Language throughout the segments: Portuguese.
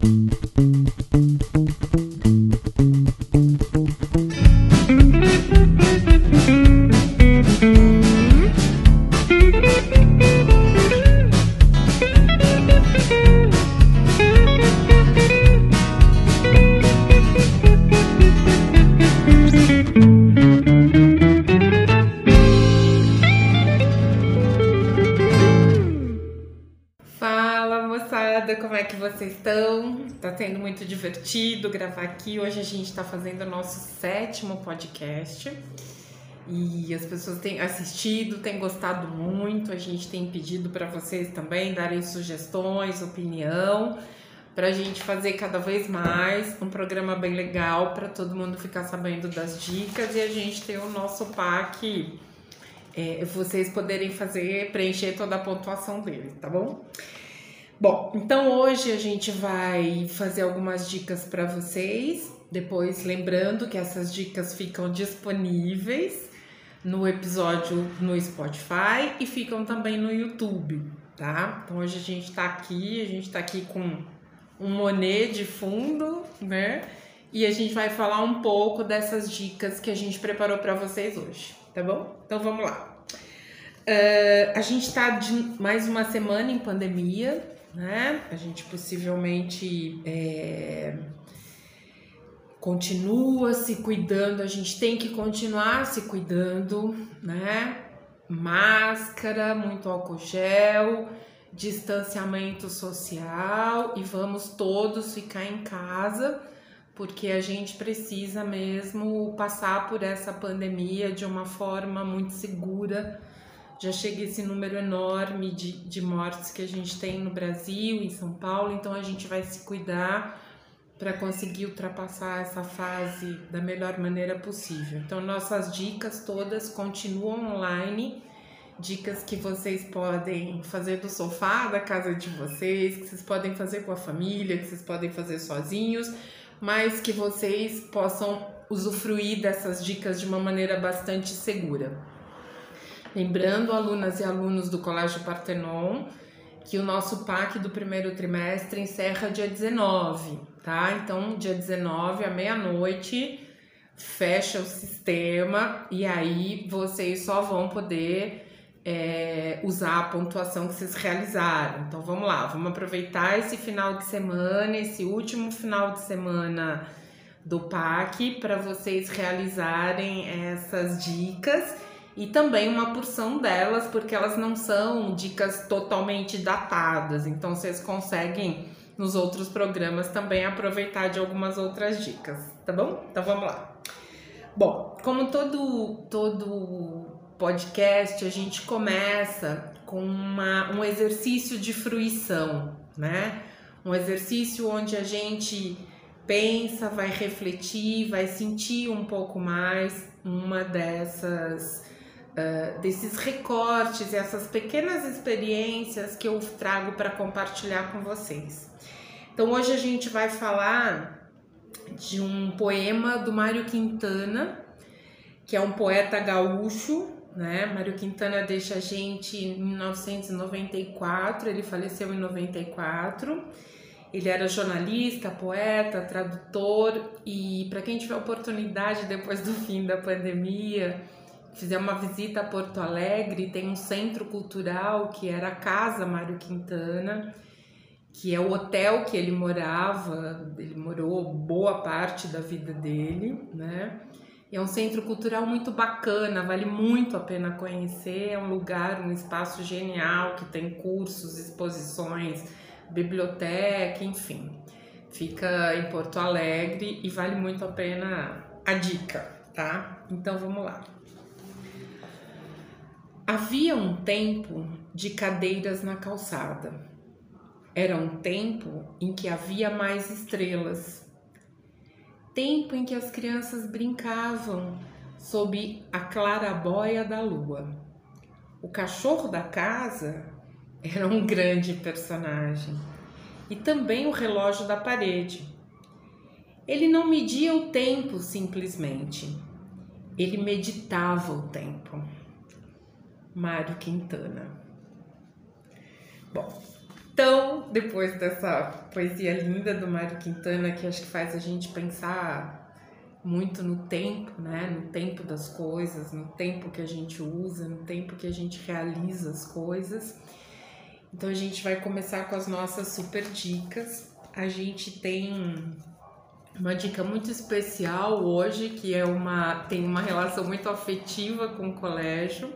sendo fazendo o nosso sétimo podcast e as pessoas têm assistido, têm gostado muito. A gente tem pedido para vocês também darem sugestões, opinião, para a gente fazer cada vez mais um programa bem legal para todo mundo ficar sabendo das dicas e a gente ter o nosso pack. É, vocês poderem fazer, preencher toda a pontuação dele, tá bom? Bom, então hoje a gente vai fazer algumas dicas para vocês. Depois, lembrando que essas dicas ficam disponíveis no episódio no Spotify e ficam também no YouTube, tá? Então hoje a gente tá aqui, a gente tá aqui com um Monet de fundo, né? E a gente vai falar um pouco dessas dicas que a gente preparou para vocês hoje, tá bom? Então vamos lá. Uh, a gente tá mais uma semana em pandemia, né? A gente possivelmente é, continua se cuidando, a gente tem que continuar se cuidando, né? Máscara, muito álcool gel, distanciamento social e vamos todos ficar em casa porque a gente precisa mesmo passar por essa pandemia de uma forma muito segura já chega esse número enorme de, de mortes que a gente tem no Brasil, em São Paulo, então a gente vai se cuidar para conseguir ultrapassar essa fase da melhor maneira possível. Então, nossas dicas todas continuam online, dicas que vocês podem fazer do sofá da casa de vocês, que vocês podem fazer com a família, que vocês podem fazer sozinhos, mas que vocês possam usufruir dessas dicas de uma maneira bastante segura. Lembrando, alunas e alunos do Colégio Partenon, que o nosso PAC do primeiro trimestre encerra dia 19, tá? Então, dia 19, à meia-noite, fecha o sistema e aí vocês só vão poder é, usar a pontuação que vocês realizaram. Então, vamos lá, vamos aproveitar esse final de semana, esse último final de semana do PAC, para vocês realizarem essas dicas e também uma porção delas, porque elas não são dicas totalmente datadas, então vocês conseguem nos outros programas também aproveitar de algumas outras dicas, tá bom? Então vamos lá. Bom, como todo todo podcast, a gente começa com uma, um exercício de fruição, né? Um exercício onde a gente pensa, vai refletir, vai sentir um pouco mais uma dessas uh, desses recortes, essas pequenas experiências que eu trago para compartilhar com vocês. Então hoje a gente vai falar de um poema do Mário Quintana, que é um poeta gaúcho, né? Mário Quintana deixa a gente em 1994, ele faleceu em 94. Ele era jornalista, poeta, tradutor e para quem tiver oportunidade depois do fim da pandemia, fizer uma visita a Porto Alegre, tem um centro cultural que era a Casa Mário Quintana, que é o hotel que ele morava, ele morou boa parte da vida dele, né? E é um centro cultural muito bacana, vale muito a pena conhecer. É um lugar, um espaço genial que tem cursos, exposições, biblioteca, enfim. Fica em Porto Alegre e vale muito a pena a dica, tá? Então vamos lá. Havia um tempo de cadeiras na calçada. Era um tempo em que havia mais estrelas. Tempo em que as crianças brincavam sob a clarabóia da lua. O cachorro da casa era um grande personagem e também o relógio da parede. Ele não media o tempo simplesmente, ele meditava o tempo. Mário Quintana. Bom, Então, depois dessa poesia linda do Mário Quintana, que acho que faz a gente pensar muito no tempo, né? No tempo das coisas, no tempo que a gente usa, no tempo que a gente realiza as coisas. Então a gente vai começar com as nossas super dicas. A gente tem uma dica muito especial hoje, que é uma tem uma relação muito afetiva com o colégio,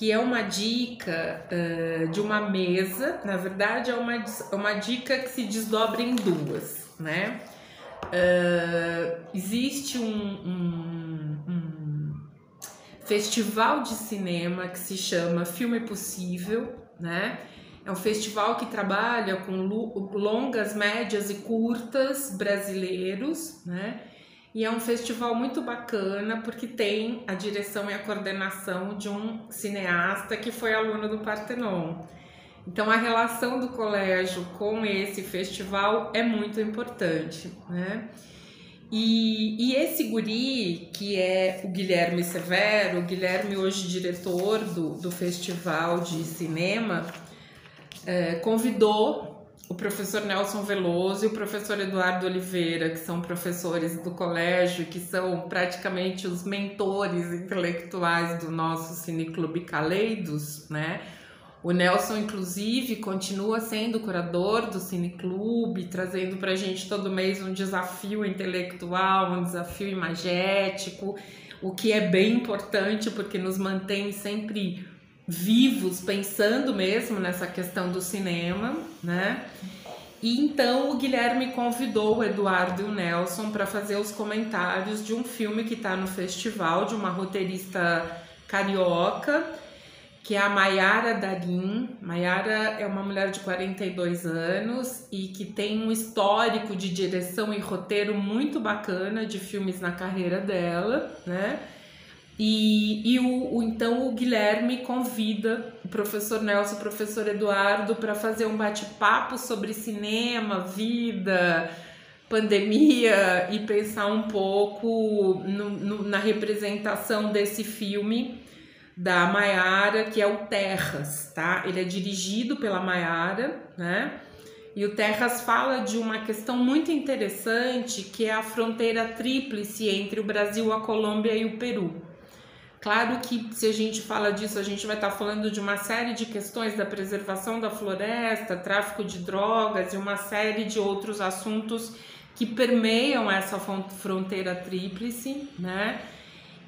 que é uma dica uh, de uma mesa. Na verdade, é uma, uma dica que se desdobra em duas, né? Uh, existe um, um, um, festival de cinema que se chama Filme Possível, né? É um festival que trabalha com longas, médias e curtas brasileiros, né? E é um festival muito bacana porque tem a direção e a coordenação de um cineasta que foi aluno do Partenon. Então a relação do colégio com esse festival é muito importante, né? E, e esse guri, que é o Guilherme Severo, o Guilherme hoje diretor do, do Festival de Cinema, é, convidou o professor Nelson Veloso e o professor Eduardo Oliveira, que são professores do colégio, que são praticamente os mentores intelectuais do nosso Cineclube Caleidos, né? O Nelson, inclusive, continua sendo curador do Cineclube, trazendo para a gente todo mês um desafio intelectual, um desafio imagético, o que é bem importante porque nos mantém sempre vivos, pensando mesmo nessa questão do cinema, né? E então o Guilherme convidou o Eduardo e o Nelson para fazer os comentários de um filme que está no festival, de uma roteirista carioca que é a Maiara Darim. Maiara é uma mulher de 42 anos e que tem um histórico de direção e roteiro muito bacana de filmes na carreira dela, né? E, e o, o, então o Guilherme convida o professor Nelson, o professor Eduardo, para fazer um bate-papo sobre cinema, vida, pandemia e pensar um pouco no, no, na representação desse filme da Maiara, que é o Terras, tá? Ele é dirigido pela Maiara, né? E o Terras fala de uma questão muito interessante, que é a fronteira tríplice entre o Brasil, a Colômbia e o Peru. Claro que se a gente fala disso, a gente vai estar falando de uma série de questões da preservação da floresta, tráfico de drogas e uma série de outros assuntos que permeiam essa fronteira tríplice, né?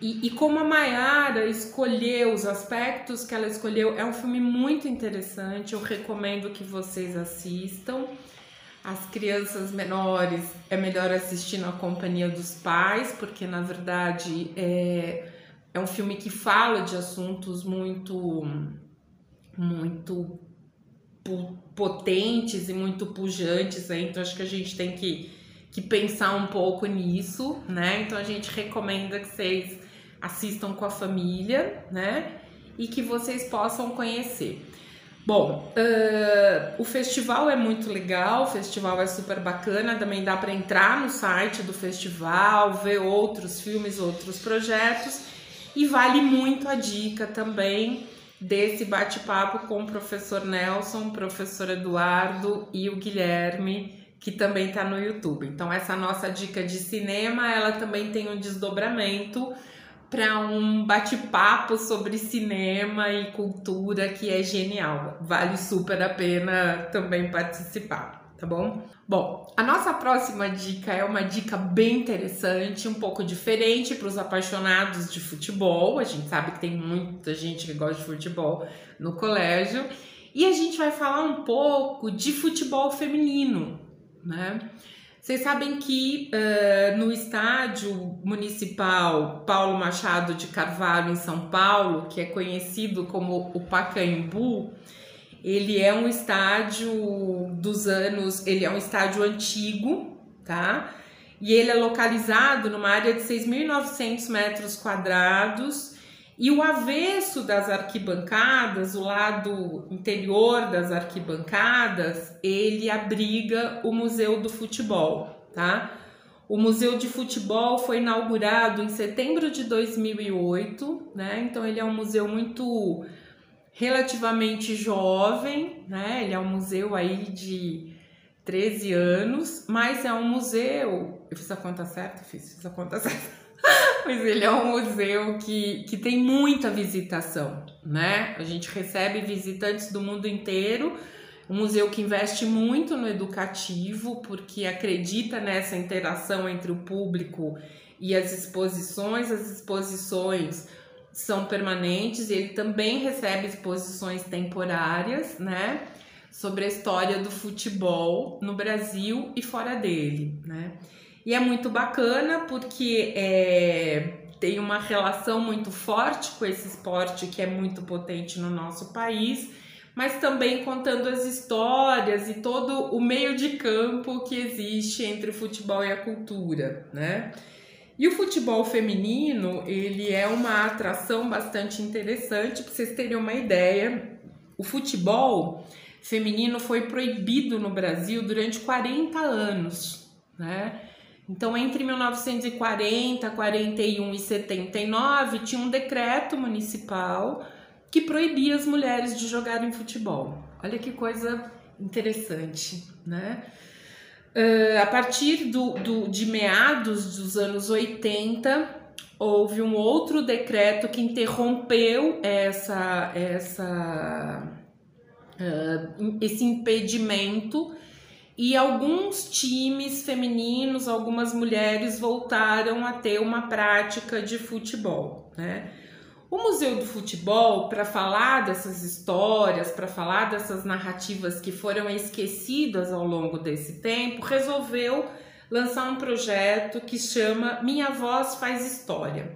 E, e, como a Mayara escolheu os aspectos que ela escolheu, é um filme muito interessante. Eu recomendo que vocês assistam. As crianças menores é melhor assistir na companhia dos pais, porque na verdade é, é um filme que fala de assuntos muito, muito potentes e muito pujantes. Né? Então acho que a gente tem que, que pensar um pouco nisso, né? Então a gente recomenda que vocês assistam com a família, né? E que vocês possam conhecer. Bom, uh, o festival é muito legal, o festival é super bacana, também dá para entrar no site do festival, ver outros filmes, outros projetos e vale muito a dica também desse bate-papo com o professor Nelson, professor Eduardo e o Guilherme, que também está no YouTube. Então essa nossa dica de cinema, ela também tem um desdobramento para um bate-papo sobre cinema e cultura que é genial. Vale super a pena também participar, tá bom? Bom, a nossa próxima dica é uma dica bem interessante, um pouco diferente para os apaixonados de futebol. A gente sabe que tem muita gente que gosta de futebol no colégio. E a gente vai falar um pouco de futebol feminino, né? Vocês sabem que uh, no estádio municipal Paulo Machado de Carvalho, em São Paulo, que é conhecido como o Pacaembu, ele é um estádio dos anos, ele é um estádio antigo, tá? E ele é localizado numa área de 6.900 metros quadrados e o avesso das arquibancadas, o lado interior das arquibancadas, ele abriga o Museu do Futebol, tá? O Museu de Futebol foi inaugurado em setembro de 2008, né? Então ele é um museu muito relativamente jovem, né? Ele é um museu aí de 13 anos, mas é um museu. Eu fiz a conta certa? Fiz, fiz a conta certa. mas ele é um museu que, que tem muita visitação, né? A gente recebe visitantes do mundo inteiro. Um museu que investe muito no educativo, porque acredita nessa interação entre o público e as exposições. As exposições são permanentes e ele também recebe exposições temporárias, né? Sobre a história do futebol no Brasil e fora dele, né? E é muito bacana porque é, tem uma relação muito forte com esse esporte que é muito potente no nosso país, mas também contando as histórias e todo o meio de campo que existe entre o futebol e a cultura, né? E o futebol feminino, ele é uma atração bastante interessante, para vocês terem uma ideia. O futebol feminino foi proibido no Brasil durante 40 anos, né? Então, entre 1940, 41 e 79, tinha um decreto municipal que proibia as mulheres de jogarem futebol. Olha que coisa interessante, né? Uh, a partir do, do, de meados dos anos 80, houve um outro decreto que interrompeu essa, essa, uh, esse impedimento e alguns times femininos, algumas mulheres voltaram a ter uma prática de futebol, né? O Museu do Futebol, para falar dessas histórias, para falar dessas narrativas que foram esquecidas ao longo desse tempo, resolveu lançar um projeto que chama Minha Voz Faz História.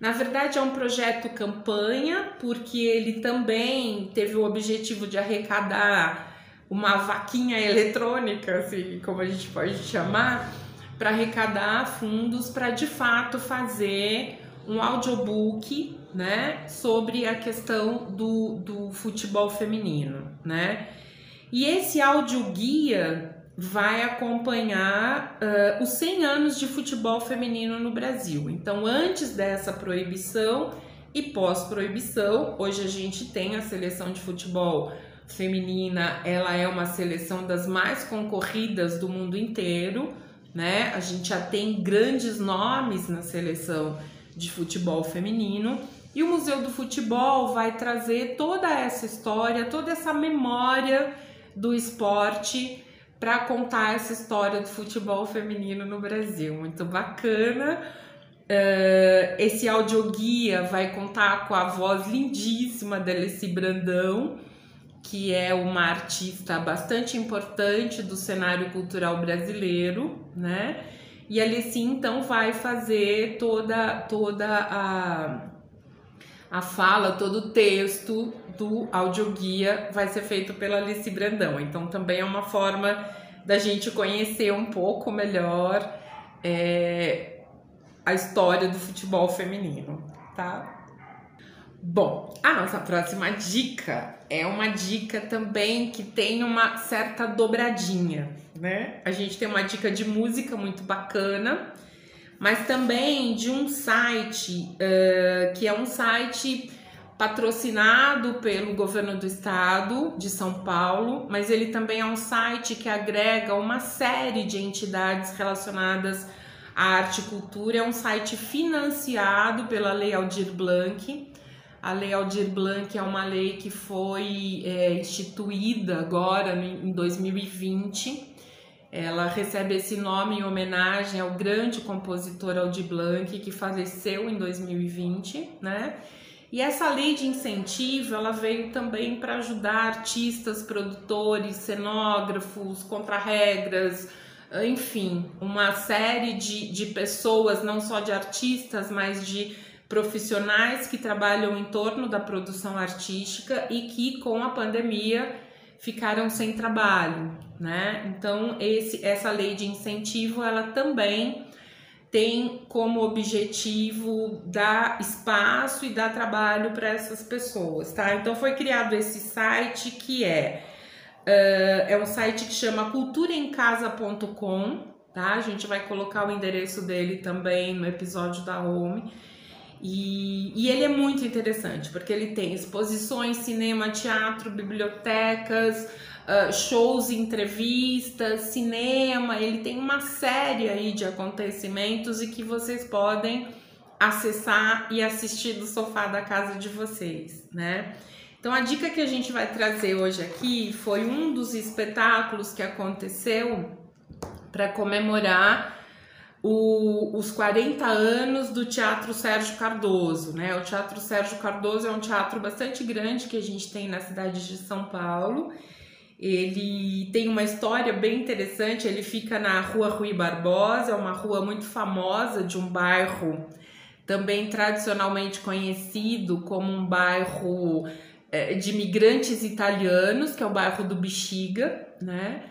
Na verdade, é um projeto campanha, porque ele também teve o objetivo de arrecadar uma vaquinha eletrônica, assim, como a gente pode chamar, para arrecadar fundos para de fato fazer um audiobook né, sobre a questão do, do futebol feminino, né? E esse audioguia vai acompanhar uh, os 100 anos de futebol feminino no Brasil. Então, antes dessa proibição e pós-proibição, hoje a gente tem a seleção de futebol feminina, ela é uma seleção das mais concorridas do mundo inteiro, né? A gente já tem grandes nomes na seleção de futebol feminino e o Museu do Futebol vai trazer toda essa história, toda essa memória do esporte para contar essa história do futebol feminino no Brasil. Muito bacana. Uh, esse audioguia vai contar com a voz lindíssima da Alessi Brandão, que é uma artista bastante importante do cenário cultural brasileiro, né? E a Alessi então vai fazer toda toda a a fala, todo o texto do audioguia vai ser feito pela Alice Brandão. Então também é uma forma da gente conhecer um pouco melhor é, a história do futebol feminino, tá? Bom, a nossa próxima dica é uma dica também que tem uma certa dobradinha, né? A gente tem uma dica de música muito bacana mas também de um site uh, que é um site patrocinado pelo governo do estado de São Paulo, mas ele também é um site que agrega uma série de entidades relacionadas à arte e cultura. É um site financiado pela Lei Aldir Blanc. A Lei Aldir Blanc é uma lei que foi é, instituída agora em 2020 ela recebe esse nome em homenagem ao grande compositor Aldir Blanc, que faleceu em 2020, né? E essa lei de incentivo, ela veio também para ajudar artistas, produtores, cenógrafos, contrarregras, enfim, uma série de, de pessoas, não só de artistas, mas de profissionais que trabalham em torno da produção artística e que com a pandemia ficaram sem trabalho, né? Então esse, essa lei de incentivo ela também tem como objetivo dar espaço e dar trabalho para essas pessoas, tá? Então foi criado esse site que é uh, é um site que chama culturaemcasa.com, tá? A gente vai colocar o endereço dele também no episódio da Home. E, e, ele é muito interessante porque ele tem exposições, cinema, teatro, bibliotecas, uh, shows, entrevistas, cinema. Ele tem uma série aí de acontecimentos e que vocês podem acessar e assistir do sofá da casa de vocês, né? Então a dica que a gente vai trazer hoje aqui foi um dos espetáculos que aconteceu para comemorar o, os 40 anos do Teatro Sérgio Cardoso, né? O Teatro Sérgio Cardoso é um teatro bastante grande que a gente tem na cidade de São Paulo. Ele tem uma história bem interessante, ele fica na Rua Rui Barbosa, é uma rua muito famosa de um bairro também tradicionalmente conhecido como um bairro é, de imigrantes italianos, que é o bairro do Bexiga, né?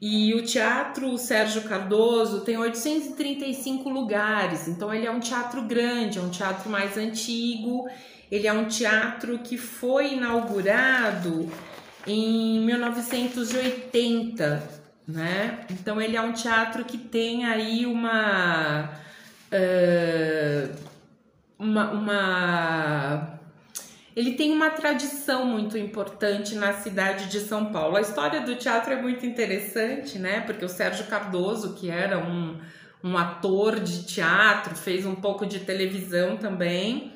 E o Teatro Sérgio Cardoso tem 835 lugares, então ele é um teatro grande, é um teatro mais antigo. Ele é um teatro que foi inaugurado em 1980, né? Então ele é um teatro que tem aí uma uh, uma, uma ele tem uma tradição muito importante na cidade de São Paulo. A história do teatro é muito interessante, né? Porque o Sérgio Cardoso, que era um, um ator de teatro, fez um pouco de televisão também.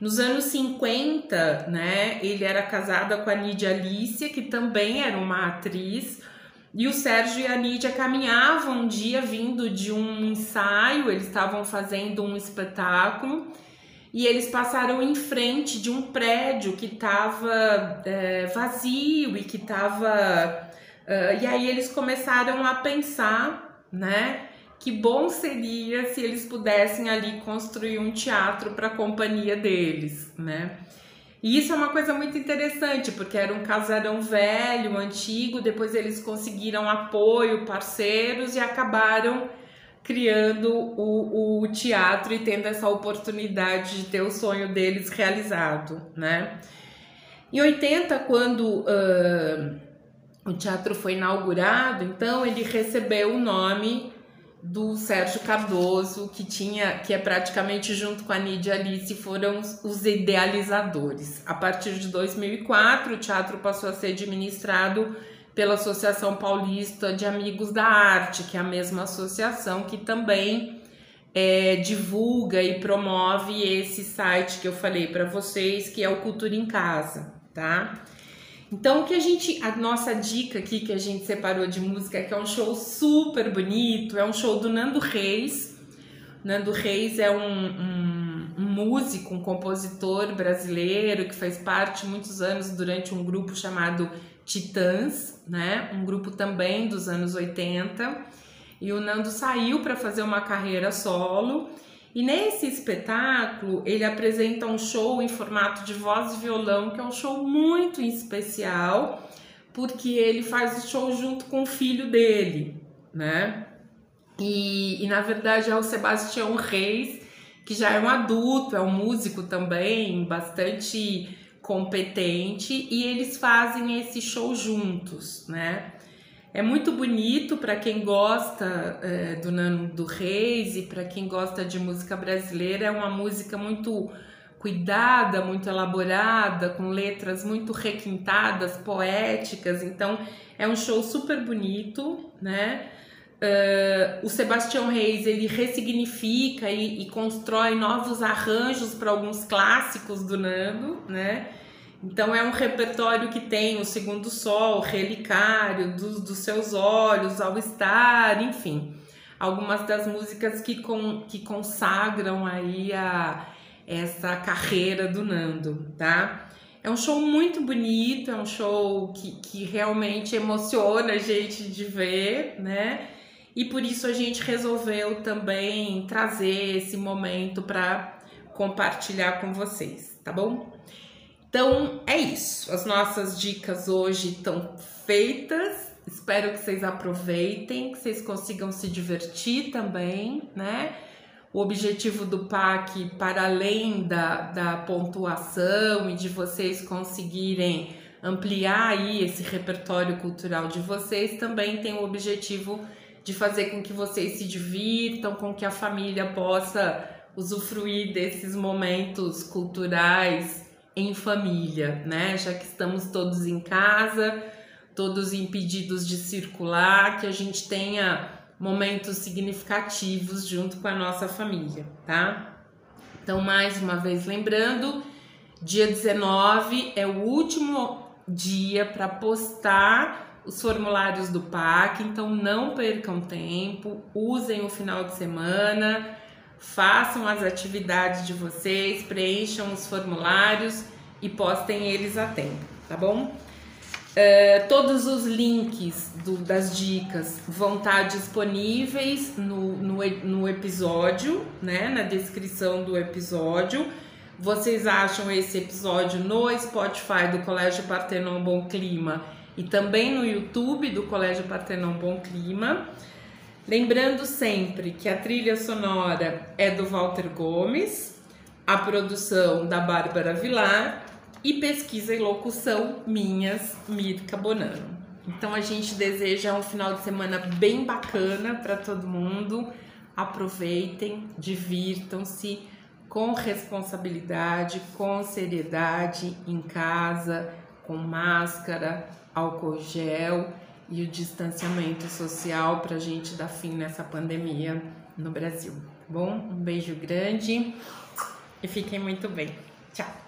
Nos anos 50, né, ele era casado com a Nídia Alicia, que também era uma atriz. E o Sérgio e a Nídia caminhavam um dia vindo de um ensaio, eles estavam fazendo um espetáculo e eles passaram em frente de um prédio que estava é, vazio e que estava. Uh, e aí eles começaram a pensar, né? Que bom seria se eles pudessem ali construir um teatro para a companhia deles, né? E isso é uma coisa muito interessante, porque era um casarão velho, antigo, depois eles conseguiram apoio, parceiros e acabaram criando o, o teatro e tendo essa oportunidade de ter o sonho deles realizado, né? Em 80, quando uh, o teatro foi inaugurado, então ele recebeu o nome do Sérgio Cardoso, que tinha, que é praticamente junto com a Nidia Alice, foram os idealizadores. A partir de 2004, o teatro passou a ser administrado pela Associação Paulista de Amigos da Arte, que é a mesma associação que também é, divulga e promove esse site que eu falei para vocês, que é o Cultura em Casa, tá? Então, o que a gente, a nossa dica aqui que a gente separou de música, que é um show super bonito, é um show do Nando Reis. Nando Reis é um, um, um músico, um compositor brasileiro que faz parte muitos anos durante um grupo chamado Titãs, né? Um grupo também dos anos 80. E o Nando saiu para fazer uma carreira solo. E nesse espetáculo, ele apresenta um show em formato de voz e violão, que é um show muito especial, porque ele faz o show junto com o filho dele, né? E, e na verdade é o Sebastião Reis, que já é um adulto, é um músico também, bastante competente e eles fazem esse show juntos, né? É muito bonito para quem gosta é, do Nando do Reis e para quem gosta de música brasileira. É uma música muito cuidada, muito elaborada, com letras muito requintadas, poéticas. Então é um show super bonito, né? Uh, o Sebastião Reis ele ressignifica e, e constrói novos arranjos para alguns clássicos do Nando, né? Então é um repertório que tem o Segundo Sol, Relicário, dos, dos seus olhos, ao estar, enfim, algumas das músicas que, com, que consagram aí a, essa carreira do Nando, tá? É um show muito bonito, é um show que, que realmente emociona a gente de ver, né? E por isso a gente resolveu também trazer esse momento para compartilhar com vocês, tá bom? Então é isso. As nossas dicas hoje estão feitas. Espero que vocês aproveitem, que vocês consigam se divertir também, né? O objetivo do PAC, para além da, da pontuação e de vocês conseguirem ampliar aí esse repertório cultural de vocês, também tem o objetivo de fazer com que vocês se divirtam, com que a família possa usufruir desses momentos culturais em família, né? Já que estamos todos em casa, todos impedidos de circular, que a gente tenha momentos significativos junto com a nossa família, tá? Então, mais uma vez lembrando, dia 19 é o último dia para postar os formulários do PAC, então não percam tempo, usem o final de semana, façam as atividades de vocês, preencham os formulários e postem eles a tempo, tá bom? Uh, todos os links do, das dicas vão estar disponíveis no, no, no episódio, né? Na descrição do episódio. Vocês acham esse episódio no Spotify do Colégio Partenon Bom Clima e também no YouTube do Colégio Partenon Bom Clima. Lembrando sempre que a trilha sonora é do Walter Gomes, a produção da Bárbara Vilar e pesquisa e locução minhas, Mirka Bonano. Então a gente deseja um final de semana bem bacana para todo mundo. Aproveitem, divirtam-se com responsabilidade, com seriedade em casa, com máscara, álcool gel e o distanciamento social para a gente dar fim nessa pandemia no Brasil. Tá bom? Um beijo grande e fiquem muito bem. Tchau!